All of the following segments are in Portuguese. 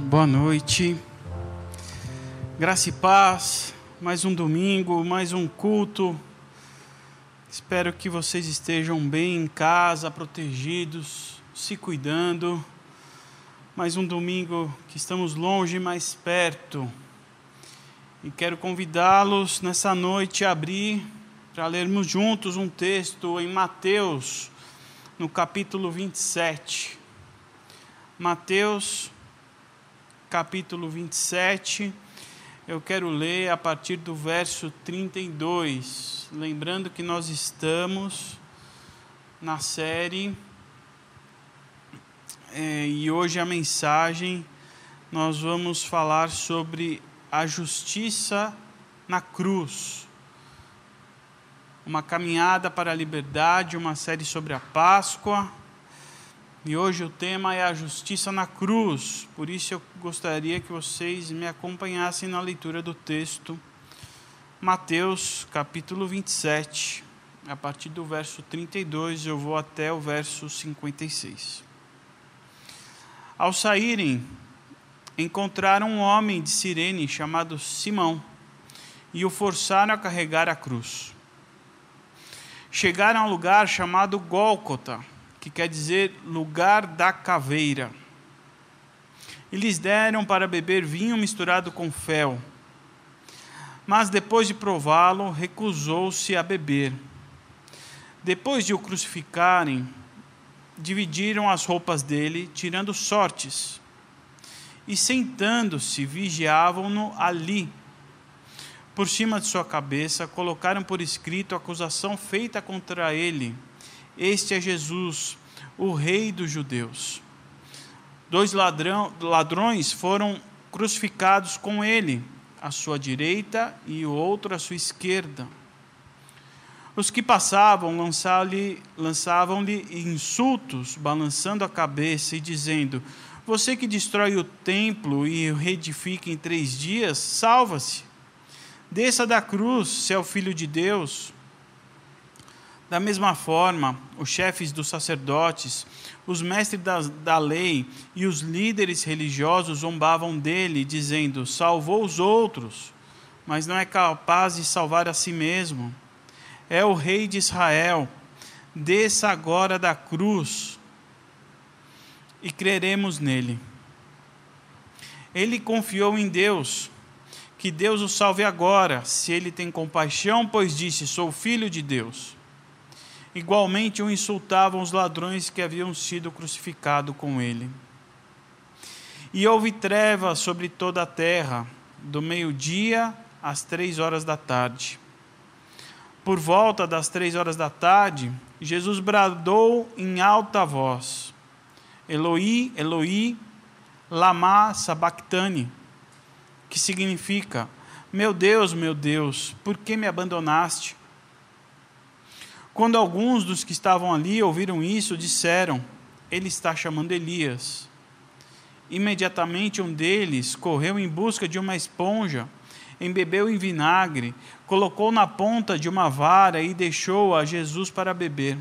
boa noite. Graça e paz, mais um domingo, mais um culto. Espero que vocês estejam bem em casa, protegidos, se cuidando. Mais um domingo que estamos longe, mais perto. E quero convidá-los nessa noite a abrir para lermos juntos um texto em Mateus, no capítulo 27. Mateus capítulo 27. Eu quero ler a partir do verso 32. Lembrando que nós estamos na série é, e hoje a mensagem nós vamos falar sobre a justiça na cruz. Uma caminhada para a liberdade, uma série sobre a Páscoa e hoje o tema é a justiça na cruz, por isso eu gostaria que vocês me acompanhassem na leitura do texto, Mateus capítulo 27, a partir do verso 32, eu vou até o verso 56. Ao saírem, encontraram um homem de Cirene chamado Simão e o forçaram a carregar a cruz. Chegaram a um lugar chamado Gólcota que quer dizer lugar da caveira. E lhes deram para beber vinho misturado com fel. Mas depois de prová-lo, recusou-se a beber. Depois de o crucificarem, dividiram as roupas dele, tirando sortes. E sentando-se, vigiavam-no ali. Por cima de sua cabeça, colocaram por escrito a acusação feita contra ele este é Jesus, o Rei dos Judeus. Dois ladrão, ladrões foram crucificados com ele, à sua direita e o outro à sua esquerda. Os que passavam lançavam-lhe insultos, balançando a cabeça e dizendo: Você que destrói o templo e o reedifica em três dias, salva-se. Desça da cruz, se é o filho de Deus. Da mesma forma, os chefes dos sacerdotes, os mestres da, da lei e os líderes religiosos zombavam dele, dizendo: Salvou os outros, mas não é capaz de salvar a si mesmo. É o rei de Israel. Desça agora da cruz e creremos nele. Ele confiou em Deus. Que Deus o salve agora, se ele tem compaixão, pois disse: Sou filho de Deus. Igualmente o insultavam os ladrões que haviam sido crucificados com ele. E houve treva sobre toda a terra, do meio-dia às três horas da tarde. Por volta das três horas da tarde, Jesus bradou em alta voz: Eloi, Eloi, lama sabachthani, que significa: Meu Deus, meu Deus, por que me abandonaste? Quando alguns dos que estavam ali ouviram isso, disseram: Ele está chamando Elias. Imediatamente um deles correu em busca de uma esponja, embebeu em vinagre, colocou na ponta de uma vara e deixou a Jesus para beber.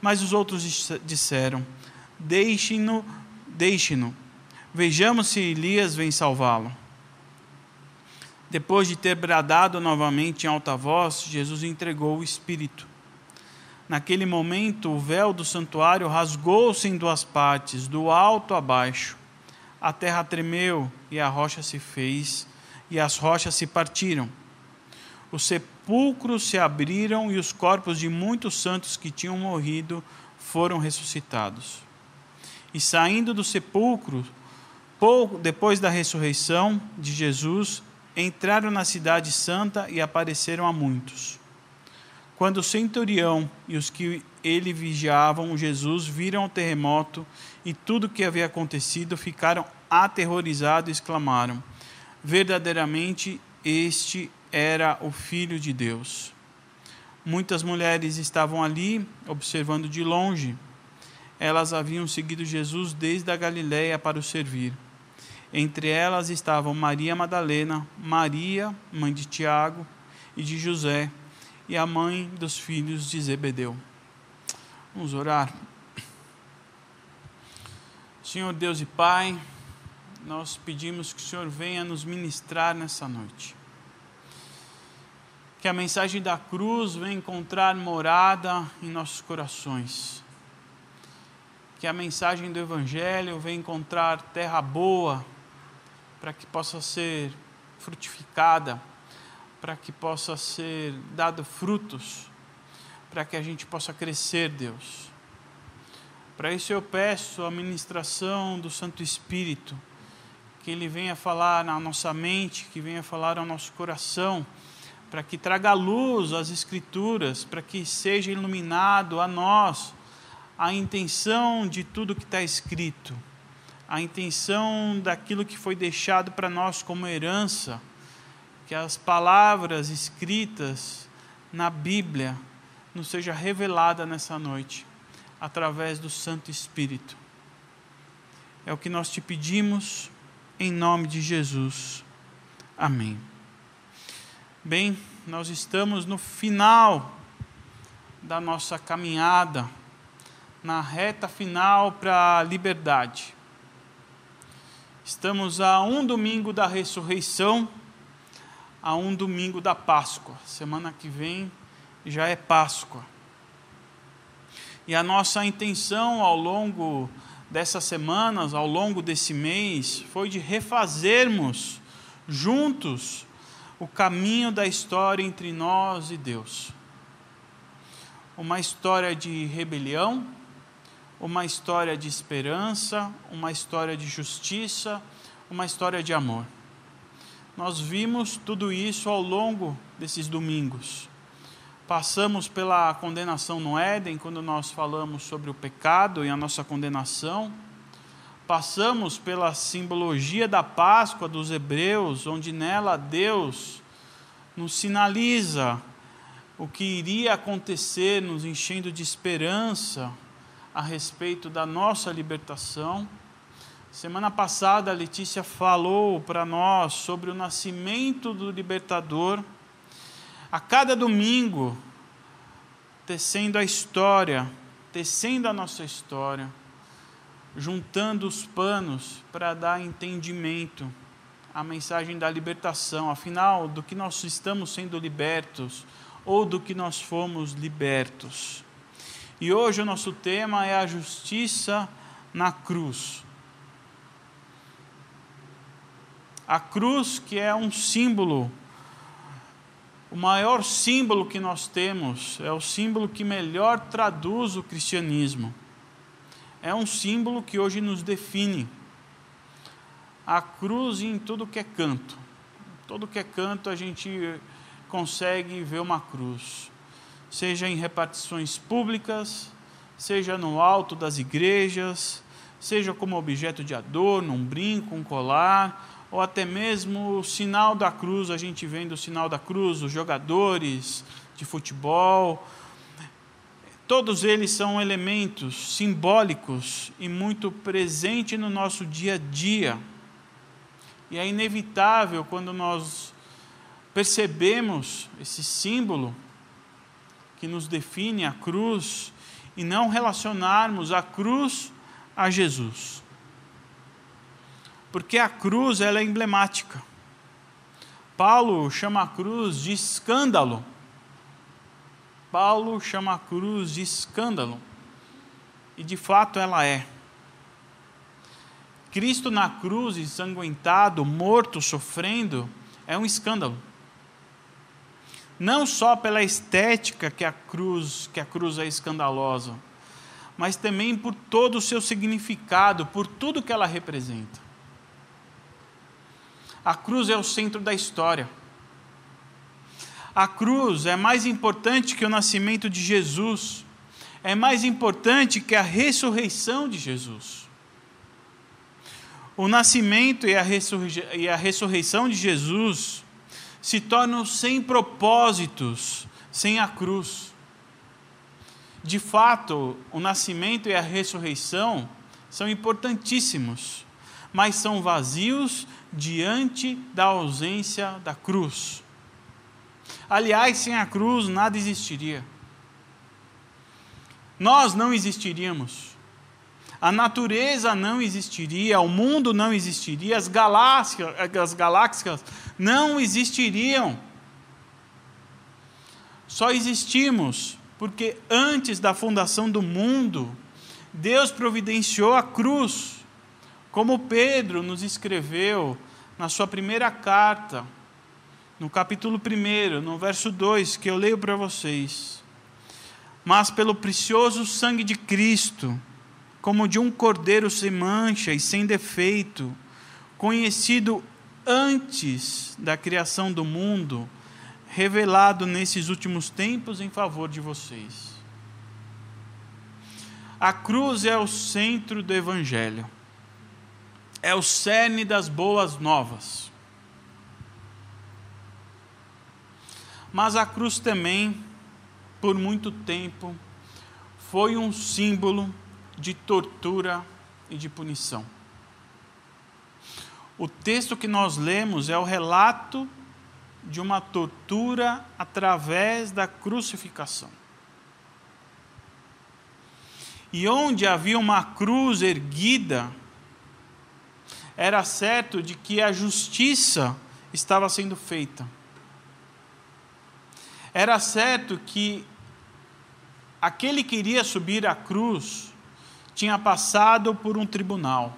Mas os outros disseram: Deixe-no, deixe-no. Vejamos se Elias vem salvá-lo. Depois de ter bradado novamente em alta voz, Jesus entregou o Espírito. Naquele momento, o véu do santuário rasgou-se em duas partes, do alto a baixo. A terra tremeu e a rocha se fez, e as rochas se partiram. Os sepulcros se abriram e os corpos de muitos santos que tinham morrido foram ressuscitados. E saindo do sepulcro, pouco depois da ressurreição de Jesus, entraram na cidade santa e apareceram a muitos. Quando o centurião e os que ele vigiavam Jesus viram o terremoto e tudo o que havia acontecido, ficaram aterrorizados e exclamaram: Verdadeiramente este era o Filho de Deus. Muitas mulheres estavam ali observando de longe. Elas haviam seguido Jesus desde a Galiléia para o servir. Entre elas estavam Maria Madalena, Maria, mãe de Tiago e de José, e a mãe dos filhos de Zebedeu. Vamos orar. Senhor Deus e Pai, nós pedimos que o Senhor venha nos ministrar nessa noite. Que a mensagem da cruz venha encontrar morada em nossos corações. Que a mensagem do Evangelho venha encontrar terra boa, para que possa ser frutificada, para que possa ser dado frutos, para que a gente possa crescer, Deus. Para isso eu peço a ministração do Santo Espírito, que ele venha falar na nossa mente, que venha falar ao nosso coração para que traga luz às Escrituras, para que seja iluminado a nós a intenção de tudo que está escrito, a intenção daquilo que foi deixado para nós como herança, que as palavras escritas na Bíblia nos seja revelada nessa noite através do Santo Espírito. É o que nós te pedimos em nome de Jesus. Amém. Bem, nós estamos no final da nossa caminhada, na reta final para a liberdade. Estamos a um domingo da ressurreição, a um domingo da Páscoa. Semana que vem já é Páscoa. E a nossa intenção ao longo dessas semanas, ao longo desse mês, foi de refazermos juntos o caminho da história entre nós e Deus. Uma história de rebelião, uma história de esperança, uma história de justiça, uma história de amor. Nós vimos tudo isso ao longo desses domingos. Passamos pela condenação no Éden, quando nós falamos sobre o pecado e a nossa condenação passamos pela simbologia da Páscoa dos Hebreus, onde nela Deus nos sinaliza o que iria acontecer, nos enchendo de esperança a respeito da nossa libertação. Semana passada a Letícia falou para nós sobre o nascimento do libertador. A cada domingo, tecendo a história, tecendo a nossa história juntando os panos para dar entendimento à mensagem da libertação, afinal, do que nós estamos sendo libertos ou do que nós fomos libertos. E hoje o nosso tema é a justiça na cruz. A cruz, que é um símbolo, o maior símbolo que nós temos, é o símbolo que melhor traduz o cristianismo é um símbolo que hoje nos define. A cruz em tudo que é canto. Todo que é canto a gente consegue ver uma cruz. Seja em repartições públicas, seja no alto das igrejas, seja como objeto de adorno, um brinco, um colar, ou até mesmo o sinal da cruz, a gente vendo o sinal da cruz, os jogadores de futebol, Todos eles são elementos simbólicos e muito presentes no nosso dia a dia. E é inevitável quando nós percebemos esse símbolo que nos define a cruz e não relacionarmos a cruz a Jesus. Porque a cruz ela é emblemática. Paulo chama a cruz de escândalo Paulo chama a cruz de escândalo, e de fato ela é. Cristo na cruz, ensanguentado, morto, sofrendo, é um escândalo. Não só pela estética que a cruz, que a cruz é escandalosa, mas também por todo o seu significado, por tudo que ela representa. A cruz é o centro da história. A cruz é mais importante que o nascimento de Jesus, é mais importante que a ressurreição de Jesus. O nascimento e a, e a ressurreição de Jesus se tornam sem propósitos sem a cruz. De fato, o nascimento e a ressurreição são importantíssimos, mas são vazios diante da ausência da cruz. Aliás, sem a cruz nada existiria. Nós não existiríamos. A natureza não existiria, o mundo não existiria, as galáxias, as galáxias não existiriam. Só existimos porque antes da fundação do mundo, Deus providenciou a cruz, como Pedro nos escreveu na sua primeira carta, no capítulo 1, no verso 2, que eu leio para vocês. Mas pelo precioso sangue de Cristo, como de um cordeiro sem mancha e sem defeito, conhecido antes da criação do mundo, revelado nesses últimos tempos em favor de vocês. A cruz é o centro do Evangelho, é o cerne das boas novas. Mas a cruz também, por muito tempo, foi um símbolo de tortura e de punição. O texto que nós lemos é o relato de uma tortura através da crucificação. E onde havia uma cruz erguida, era certo de que a justiça estava sendo feita era certo que aquele que iria subir à cruz tinha passado por um tribunal,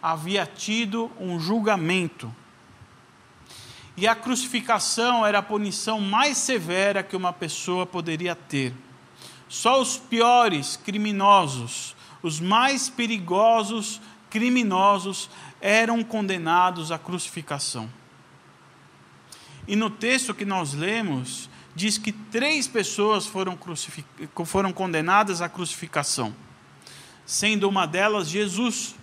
havia tido um julgamento. E a crucificação era a punição mais severa que uma pessoa poderia ter. Só os piores criminosos, os mais perigosos criminosos, eram condenados à crucificação. E no texto que nós lemos, diz que três pessoas foram, foram condenadas à crucificação, sendo uma delas Jesus.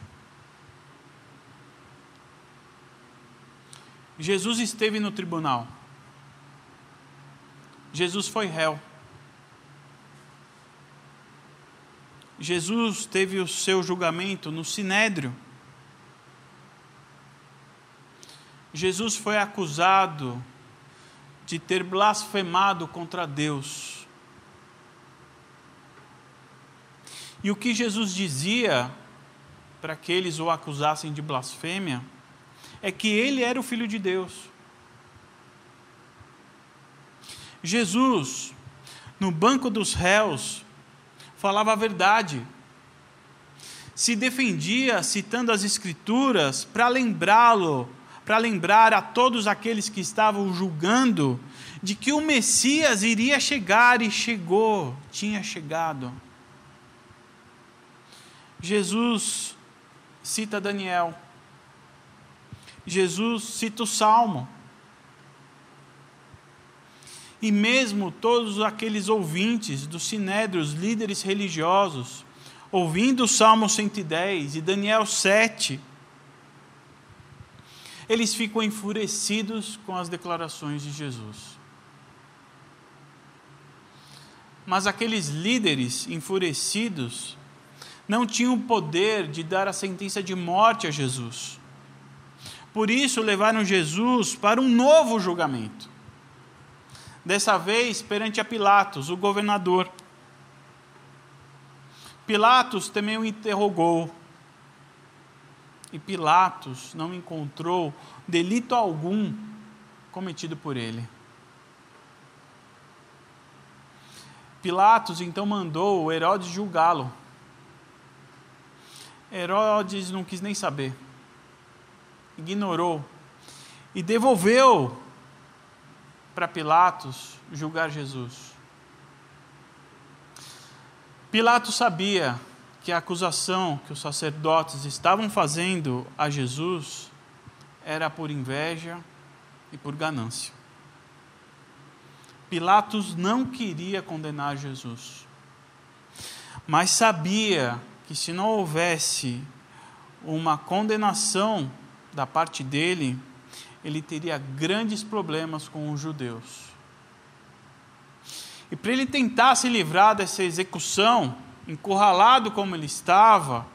Jesus esteve no tribunal. Jesus foi réu. Jesus teve o seu julgamento no sinédrio. Jesus foi acusado de ter blasfemado contra Deus. E o que Jesus dizia para que eles o acusassem de blasfêmia é que ele era o filho de Deus. Jesus, no banco dos réus, falava a verdade. Se defendia citando as Escrituras para lembrá-lo para lembrar a todos aqueles que estavam julgando de que o Messias iria chegar e chegou, tinha chegado. Jesus cita Daniel. Jesus cita o Salmo. E mesmo todos aqueles ouvintes do Sinédrio, os líderes religiosos, ouvindo o Salmo 110 e Daniel 7, eles ficam enfurecidos com as declarações de Jesus. Mas aqueles líderes enfurecidos não tinham o poder de dar a sentença de morte a Jesus. Por isso levaram Jesus para um novo julgamento. Dessa vez perante a Pilatos, o governador. Pilatos também o interrogou e Pilatos não encontrou delito algum cometido por ele. Pilatos então mandou Herodes julgá-lo. Herodes não quis nem saber, ignorou e devolveu para Pilatos julgar Jesus. Pilatos sabia que a acusação que os sacerdotes estavam fazendo a Jesus era por inveja e por ganância. Pilatos não queria condenar Jesus, mas sabia que se não houvesse uma condenação da parte dele, ele teria grandes problemas com os judeus. E para ele tentar se livrar dessa execução, encurralado como ele estava,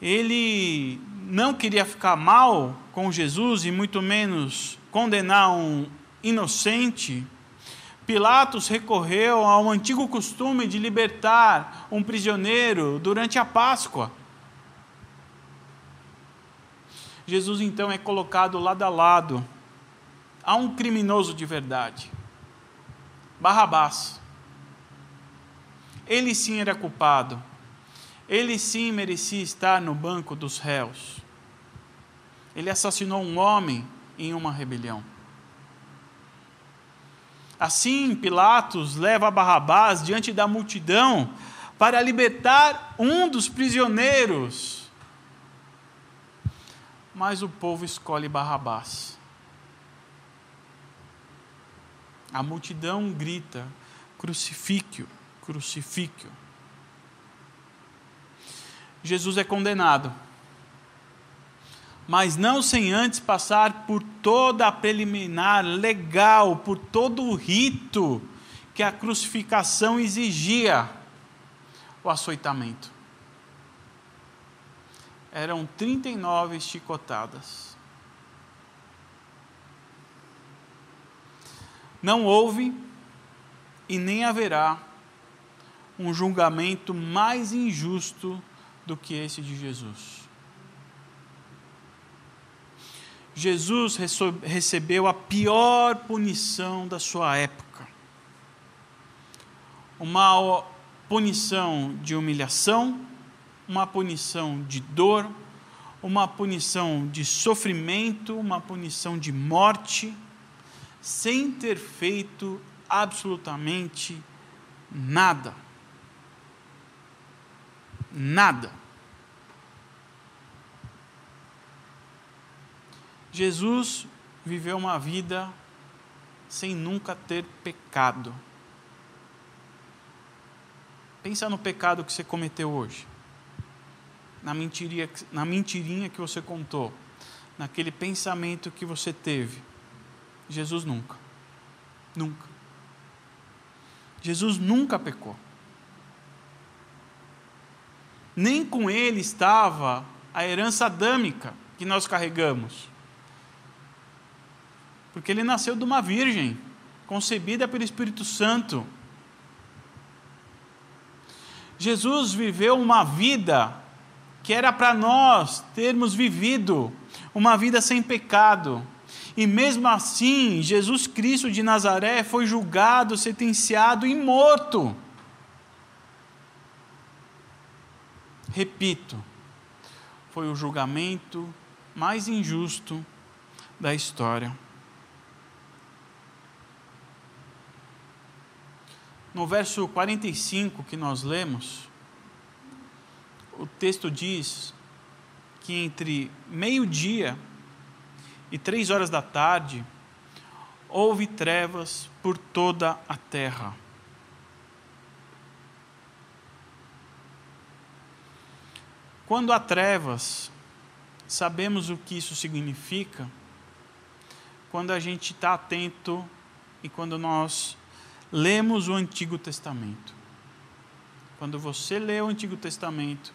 ele não queria ficar mal com Jesus e muito menos condenar um inocente. Pilatos recorreu ao antigo costume de libertar um prisioneiro durante a Páscoa. Jesus então é colocado lado a lado a um criminoso de verdade, Barrabás. Ele sim era culpado, ele sim merecia estar no banco dos réus. Ele assassinou um homem em uma rebelião. Assim, Pilatos leva Barrabás diante da multidão para libertar um dos prisioneiros. Mas o povo escolhe Barrabás. A multidão grita: crucifíquio, crucifíquio. Jesus é condenado mas não sem antes passar por toda a preliminar legal, por todo o rito que a crucificação exigia o açoitamento. Eram 39 chicotadas. Não houve e nem haverá um julgamento mais injusto do que esse de Jesus. Jesus recebeu a pior punição da sua época. Uma punição de humilhação, uma punição de dor, uma punição de sofrimento, uma punição de morte, sem ter feito absolutamente nada. Nada. Jesus viveu uma vida sem nunca ter pecado. Pensa no pecado que você cometeu hoje. Na mentirinha, na mentirinha que você contou. Naquele pensamento que você teve. Jesus nunca. Nunca. Jesus nunca pecou. Nem com ele estava a herança adâmica que nós carregamos porque ele nasceu de uma virgem, concebida pelo Espírito Santo. Jesus viveu uma vida que era para nós termos vivido, uma vida sem pecado. E mesmo assim, Jesus Cristo de Nazaré foi julgado, sentenciado e morto. Repito, foi o julgamento mais injusto da história. No verso 45 que nós lemos, o texto diz que entre meio-dia e três horas da tarde houve trevas por toda a terra. Quando há trevas, sabemos o que isso significa quando a gente está atento e quando nós lemos o Antigo Testamento. Quando você lê o Antigo Testamento,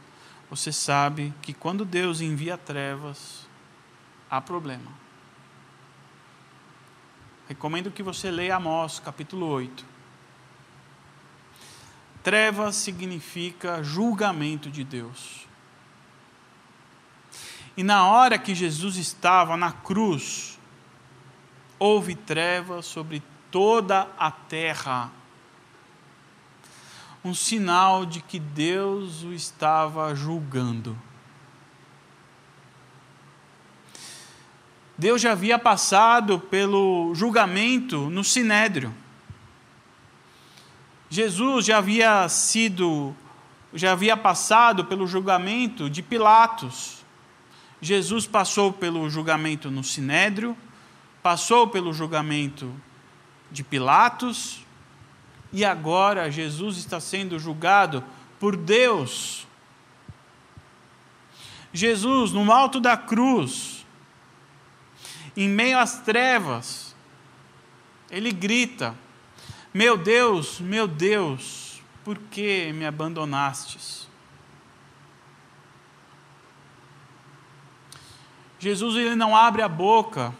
você sabe que quando Deus envia trevas, há problema. Recomendo que você leia Amós, capítulo 8. Trevas significa julgamento de Deus. E na hora que Jesus estava na cruz, houve trevas sobre toda a terra. Um sinal de que Deus o estava julgando. Deus já havia passado pelo julgamento no sinédrio. Jesus já havia sido, já havia passado pelo julgamento de Pilatos. Jesus passou pelo julgamento no sinédrio, passou pelo julgamento de Pilatos, e agora Jesus está sendo julgado por Deus. Jesus, no alto da cruz, em meio às trevas, ele grita: Meu Deus, meu Deus, por que me abandonastes? Jesus ele não abre a boca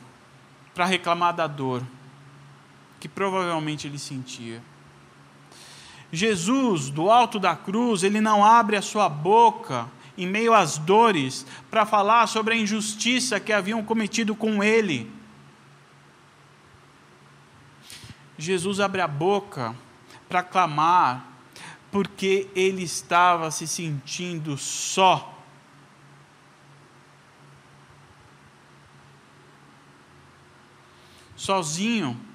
para reclamar da dor. Que provavelmente ele sentia. Jesus, do alto da cruz, ele não abre a sua boca em meio às dores para falar sobre a injustiça que haviam cometido com ele. Jesus abre a boca para clamar, porque ele estava se sentindo só. Sozinho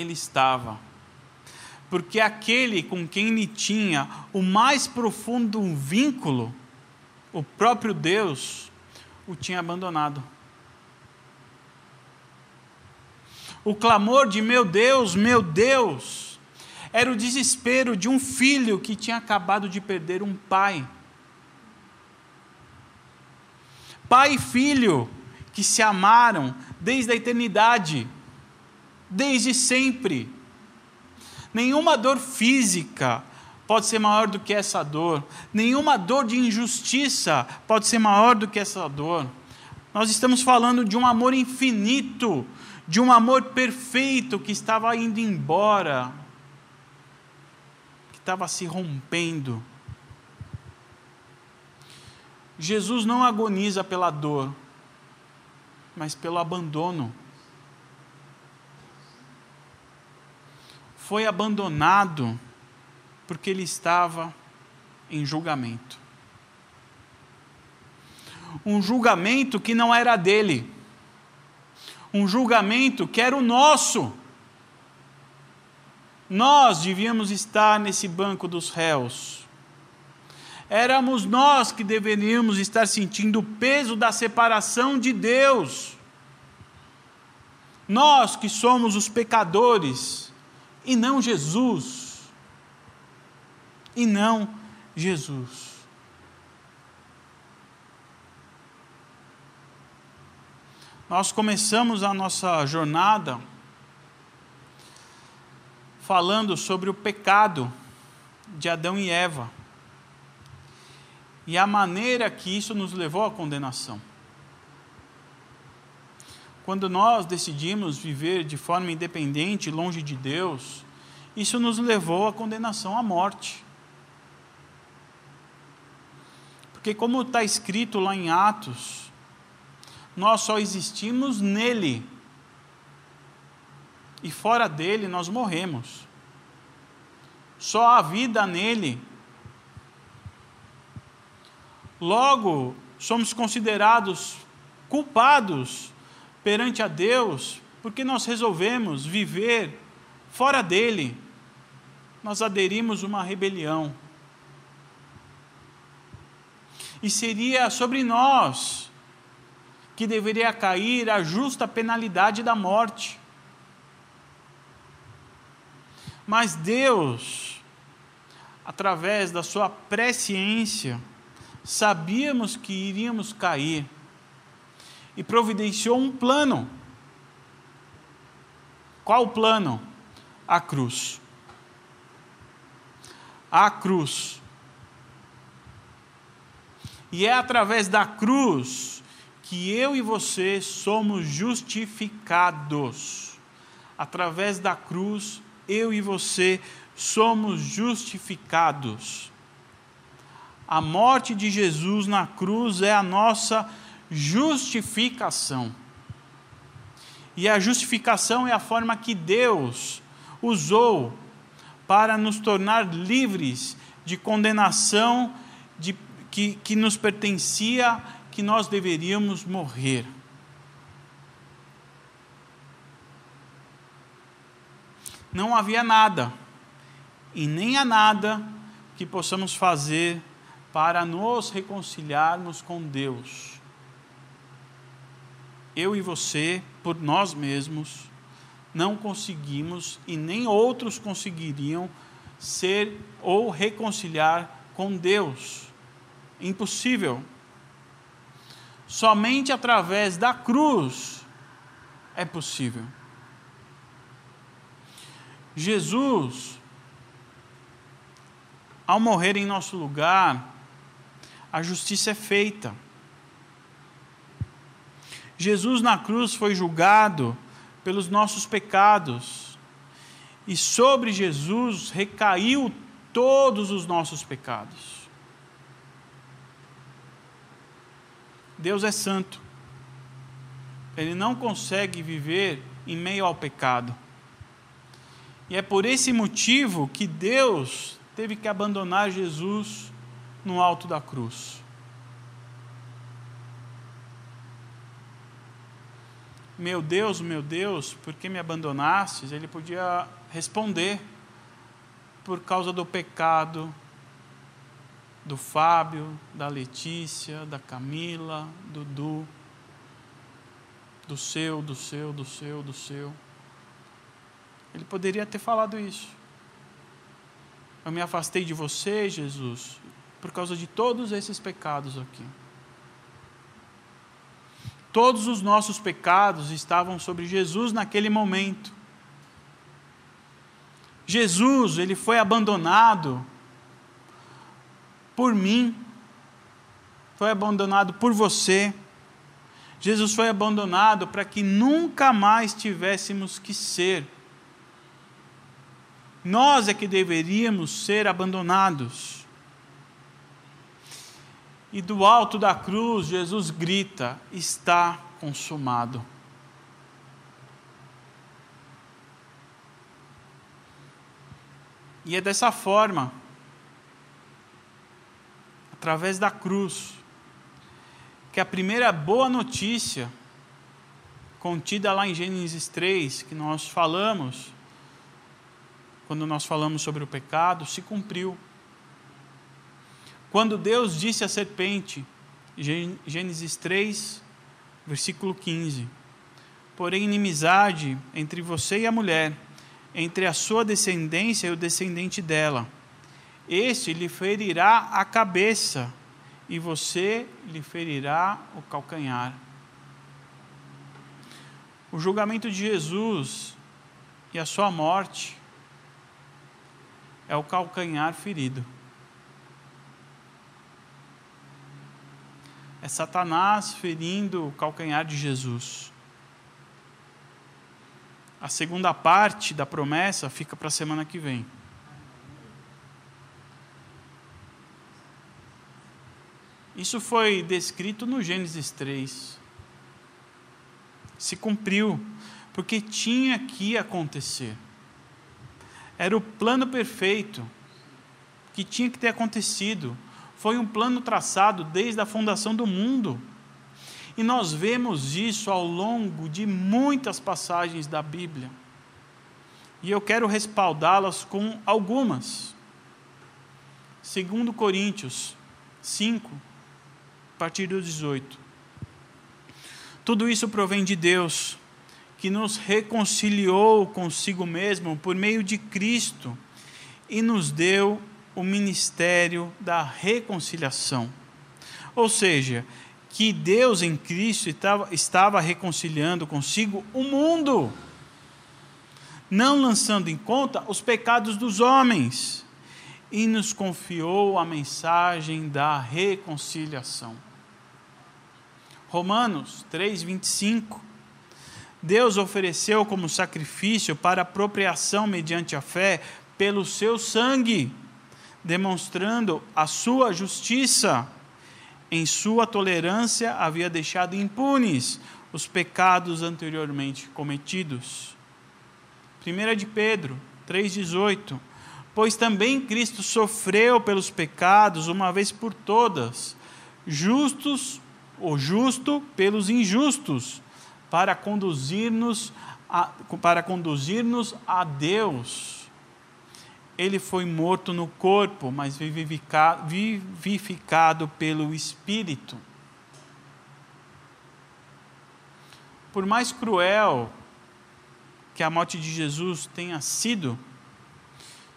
ele estava porque aquele com quem ele tinha o mais profundo vínculo, o próprio Deus, o tinha abandonado. O clamor de meu Deus, meu Deus, era o desespero de um filho que tinha acabado de perder um pai. Pai e filho que se amaram desde a eternidade, desde sempre Nenhuma dor física pode ser maior do que essa dor. Nenhuma dor de injustiça pode ser maior do que essa dor. Nós estamos falando de um amor infinito, de um amor perfeito que estava indo embora, que estava se rompendo. Jesus não agoniza pela dor, mas pelo abandono. Foi abandonado porque ele estava em julgamento. Um julgamento que não era dele, um julgamento que era o nosso. Nós devíamos estar nesse banco dos réus. Éramos nós que deveríamos estar sentindo o peso da separação de Deus. Nós que somos os pecadores e não Jesus. E não Jesus. Nós começamos a nossa jornada falando sobre o pecado de Adão e Eva e a maneira que isso nos levou à condenação. Quando nós decidimos viver de forma independente, longe de Deus, isso nos levou à condenação à morte. Porque, como está escrito lá em Atos, nós só existimos nele, e fora dele nós morremos. Só há vida nele. Logo, somos considerados culpados perante a Deus, porque nós resolvemos viver fora dele, nós aderimos uma rebelião. E seria sobre nós que deveria cair a justa penalidade da morte. Mas Deus, através da sua presciência, sabíamos que iríamos cair e providenciou um plano. Qual o plano? A cruz. A cruz. E é através da cruz que eu e você somos justificados. Através da cruz, eu e você somos justificados. A morte de Jesus na cruz é a nossa justificação justificação. E a justificação é a forma que Deus usou para nos tornar livres de condenação de, que, que nos pertencia, que nós deveríamos morrer. Não havia nada, e nem há nada que possamos fazer para nos reconciliarmos com Deus eu e você, por nós mesmos, não conseguimos e nem outros conseguiriam ser ou reconciliar com Deus. Impossível. Somente através da cruz é possível. Jesus, ao morrer em nosso lugar, a justiça é feita. Jesus na cruz foi julgado pelos nossos pecados. E sobre Jesus recaiu todos os nossos pecados. Deus é santo. Ele não consegue viver em meio ao pecado. E é por esse motivo que Deus teve que abandonar Jesus no alto da cruz. Meu Deus, meu Deus, por que me abandonastes? Ele podia responder: por causa do pecado do Fábio, da Letícia, da Camila, do Du, do seu, do seu, do seu, do seu. Ele poderia ter falado isso. Eu me afastei de você, Jesus, por causa de todos esses pecados aqui. Todos os nossos pecados estavam sobre Jesus naquele momento. Jesus, ele foi abandonado por mim, foi abandonado por você. Jesus foi abandonado para que nunca mais tivéssemos que ser. Nós é que deveríamos ser abandonados. E do alto da cruz, Jesus grita: Está consumado. E é dessa forma, através da cruz, que a primeira boa notícia, contida lá em Gênesis 3, que nós falamos, quando nós falamos sobre o pecado, se cumpriu. Quando Deus disse à serpente, Gênesis 3, versículo 15: Porém, inimizade entre você e a mulher, entre a sua descendência e o descendente dela. Este lhe ferirá a cabeça, e você lhe ferirá o calcanhar. O julgamento de Jesus e a sua morte é o calcanhar ferido. É Satanás ferindo o calcanhar de Jesus. A segunda parte da promessa fica para a semana que vem. Isso foi descrito no Gênesis 3. Se cumpriu, porque tinha que acontecer. Era o plano perfeito que tinha que ter acontecido foi um plano traçado desde a fundação do mundo. E nós vemos isso ao longo de muitas passagens da Bíblia. E eu quero respaldá-las com algumas. Segundo Coríntios 5, a partir do 18. Tudo isso provém de Deus, que nos reconciliou consigo mesmo por meio de Cristo e nos deu o ministério da reconciliação. Ou seja, que Deus em Cristo estava, reconciliando consigo o mundo, não lançando em conta os pecados dos homens, e nos confiou a mensagem da reconciliação. Romanos 3:25 Deus ofereceu como sacrifício para apropriação mediante a fé pelo seu sangue demonstrando a sua justiça. Em sua tolerância havia deixado impunes os pecados anteriormente cometidos. 1 de Pedro 3,18 Pois também Cristo sofreu pelos pecados uma vez por todas, justos ou justo pelos injustos, para conduzir-nos a, para conduzir-nos a Deus ele foi morto no corpo, mas vivificado pelo Espírito. Por mais cruel que a morte de Jesus tenha sido,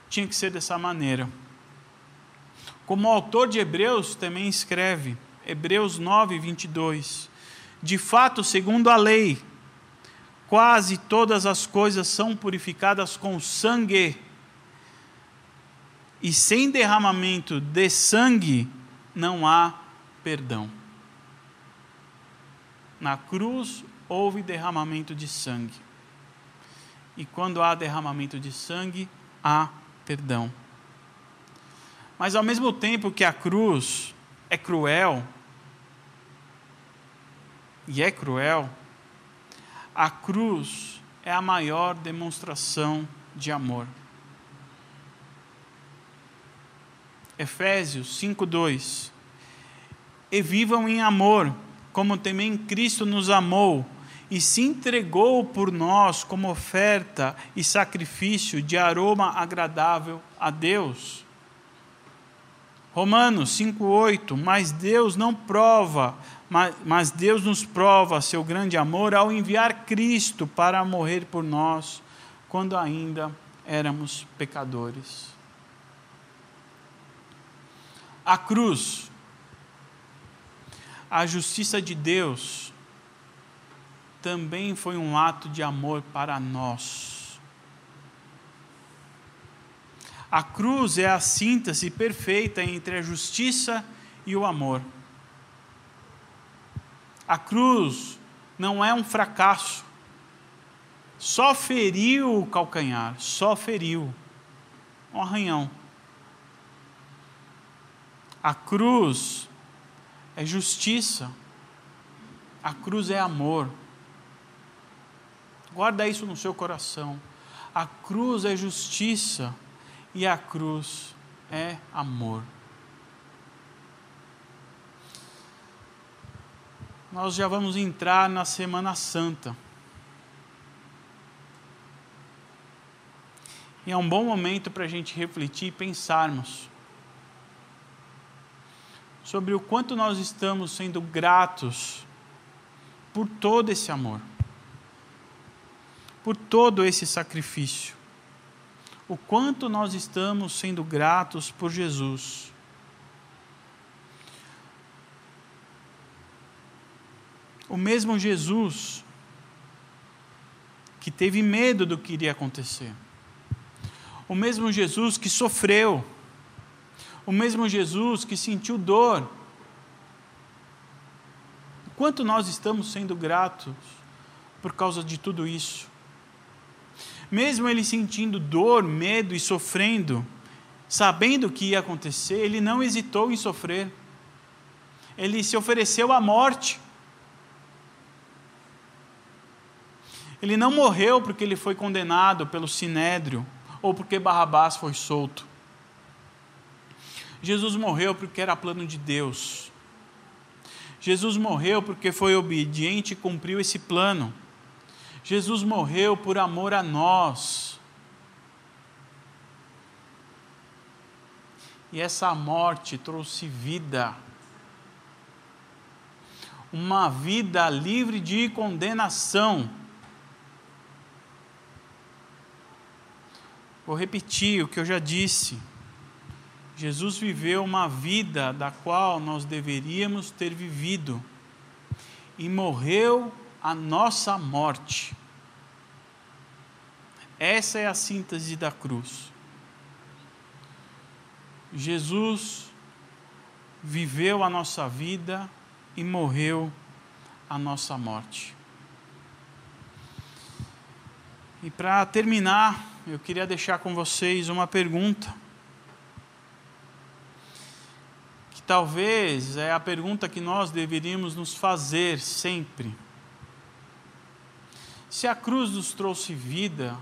tinha que ser dessa maneira. Como o autor de Hebreus também escreve, Hebreus 9, 22. De fato, segundo a lei, quase todas as coisas são purificadas com sangue e sem derramamento de sangue não há perdão. Na cruz houve derramamento de sangue. E quando há derramamento de sangue, há perdão. Mas ao mesmo tempo que a cruz é cruel, e é cruel, a cruz é a maior demonstração de amor. Efésios 5:2 E vivam em amor, como também Cristo nos amou e se entregou por nós como oferta e sacrifício de aroma agradável a Deus. Romanos 5:8 Mas Deus não prova, mas, mas Deus nos prova seu grande amor ao enviar Cristo para morrer por nós quando ainda éramos pecadores. A cruz, a justiça de Deus, também foi um ato de amor para nós. A cruz é a síntese perfeita entre a justiça e o amor. A cruz não é um fracasso. Só feriu o calcanhar, só feriu. Um arranhão. A cruz é justiça. A cruz é amor. Guarda isso no seu coração. A cruz é justiça e a cruz é amor. Nós já vamos entrar na Semana Santa. E é um bom momento para a gente refletir e pensarmos sobre o quanto nós estamos sendo gratos por todo esse amor por todo esse sacrifício. O quanto nós estamos sendo gratos por Jesus. O mesmo Jesus que teve medo do que iria acontecer. O mesmo Jesus que sofreu. O mesmo Jesus que sentiu dor. Quanto nós estamos sendo gratos por causa de tudo isso? mesmo ele sentindo dor, medo e sofrendo, sabendo o que ia acontecer, ele não hesitou em sofrer. Ele se ofereceu à morte. Ele não morreu porque ele foi condenado pelo sinédrio ou porque Barrabás foi solto. Jesus morreu porque era plano de Deus. Jesus morreu porque foi obediente e cumpriu esse plano. Jesus morreu por amor a nós. E essa morte trouxe vida. Uma vida livre de condenação. Vou repetir o que eu já disse. Jesus viveu uma vida da qual nós deveríamos ter vivido e morreu a nossa morte. Essa é a síntese da cruz. Jesus viveu a nossa vida e morreu a nossa morte. E para terminar, eu queria deixar com vocês uma pergunta. Que talvez é a pergunta que nós deveríamos nos fazer sempre. Se a cruz nos trouxe vida,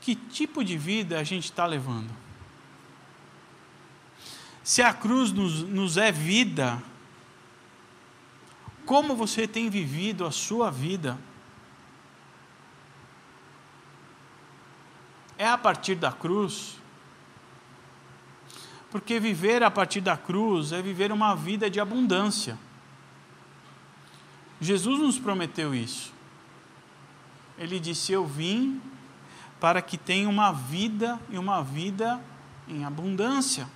que tipo de vida a gente está levando? Se a cruz nos, nos é vida, como você tem vivido a sua vida? É a partir da cruz? Porque viver a partir da cruz é viver uma vida de abundância. Jesus nos prometeu isso. Ele disse: Eu vim para que tenha uma vida e uma vida em abundância.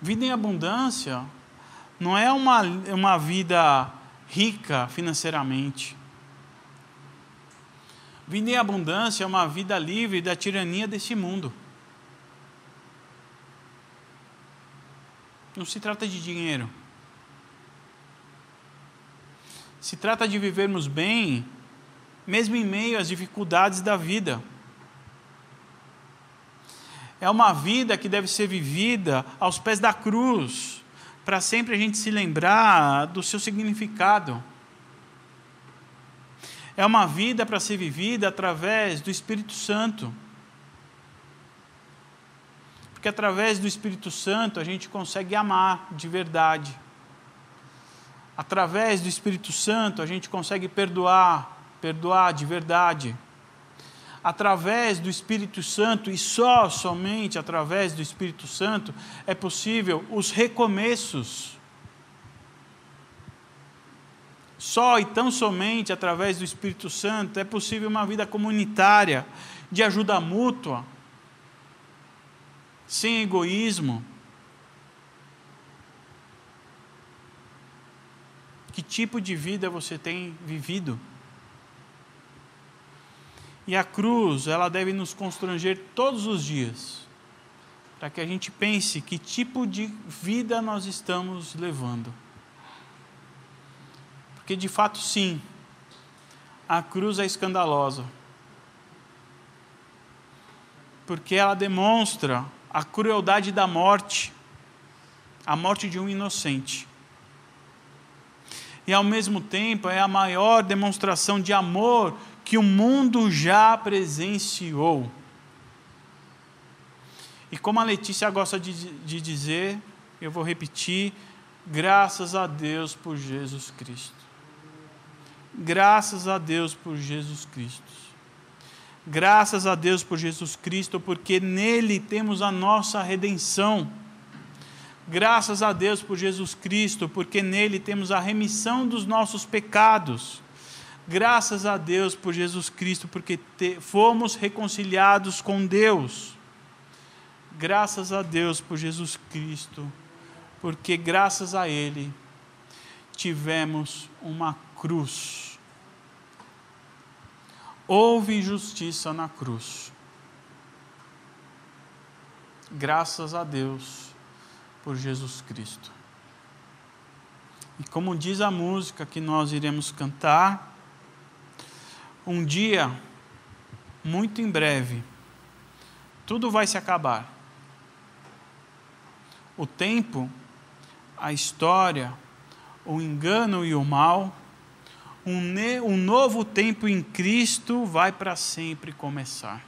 Vida em abundância não é uma, uma vida rica financeiramente. Vida em abundância é uma vida livre da tirania desse mundo. Não se trata de dinheiro. Se trata de vivermos bem, mesmo em meio às dificuldades da vida. É uma vida que deve ser vivida aos pés da cruz, para sempre a gente se lembrar do seu significado. É uma vida para ser vivida através do Espírito Santo. Porque através do Espírito Santo a gente consegue amar de verdade. Através do Espírito Santo a gente consegue perdoar, perdoar de verdade através do Espírito Santo e só somente através do Espírito Santo é possível os recomeços. Só e tão somente através do Espírito Santo é possível uma vida comunitária, de ajuda mútua, sem egoísmo. Que tipo de vida você tem vivido? E a cruz, ela deve nos constranger todos os dias, para que a gente pense que tipo de vida nós estamos levando. Porque de fato, sim, a cruz é escandalosa. Porque ela demonstra a crueldade da morte, a morte de um inocente. E ao mesmo tempo é a maior demonstração de amor que o mundo já presenciou. E como a Letícia gosta de, de dizer, eu vou repetir: graças a Deus por Jesus Cristo. Graças a Deus por Jesus Cristo. Graças a Deus por Jesus Cristo, porque nele temos a nossa redenção. Graças a Deus por Jesus Cristo, porque nele temos a remissão dos nossos pecados. Graças a Deus por Jesus Cristo, porque te, fomos reconciliados com Deus. Graças a Deus por Jesus Cristo, porque graças a Ele tivemos uma cruz. Houve justiça na cruz. Graças a Deus por Jesus Cristo. E como diz a música que nós iremos cantar, um dia, muito em breve, tudo vai se acabar. O tempo, a história, o engano e o mal, um, um novo tempo em Cristo vai para sempre começar.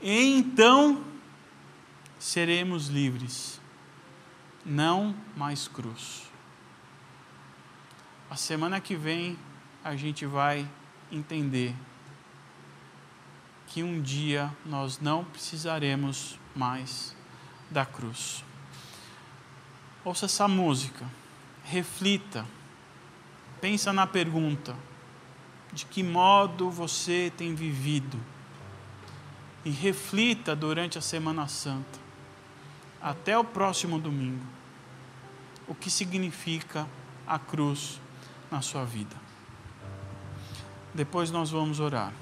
Então seremos livres, não mais cruz. A semana que vem a gente vai entender que um dia nós não precisaremos mais da cruz. Ouça essa música, reflita, pensa na pergunta: de que modo você tem vivido? E reflita durante a Semana Santa, até o próximo domingo, o que significa a cruz na sua vida. Depois nós vamos orar.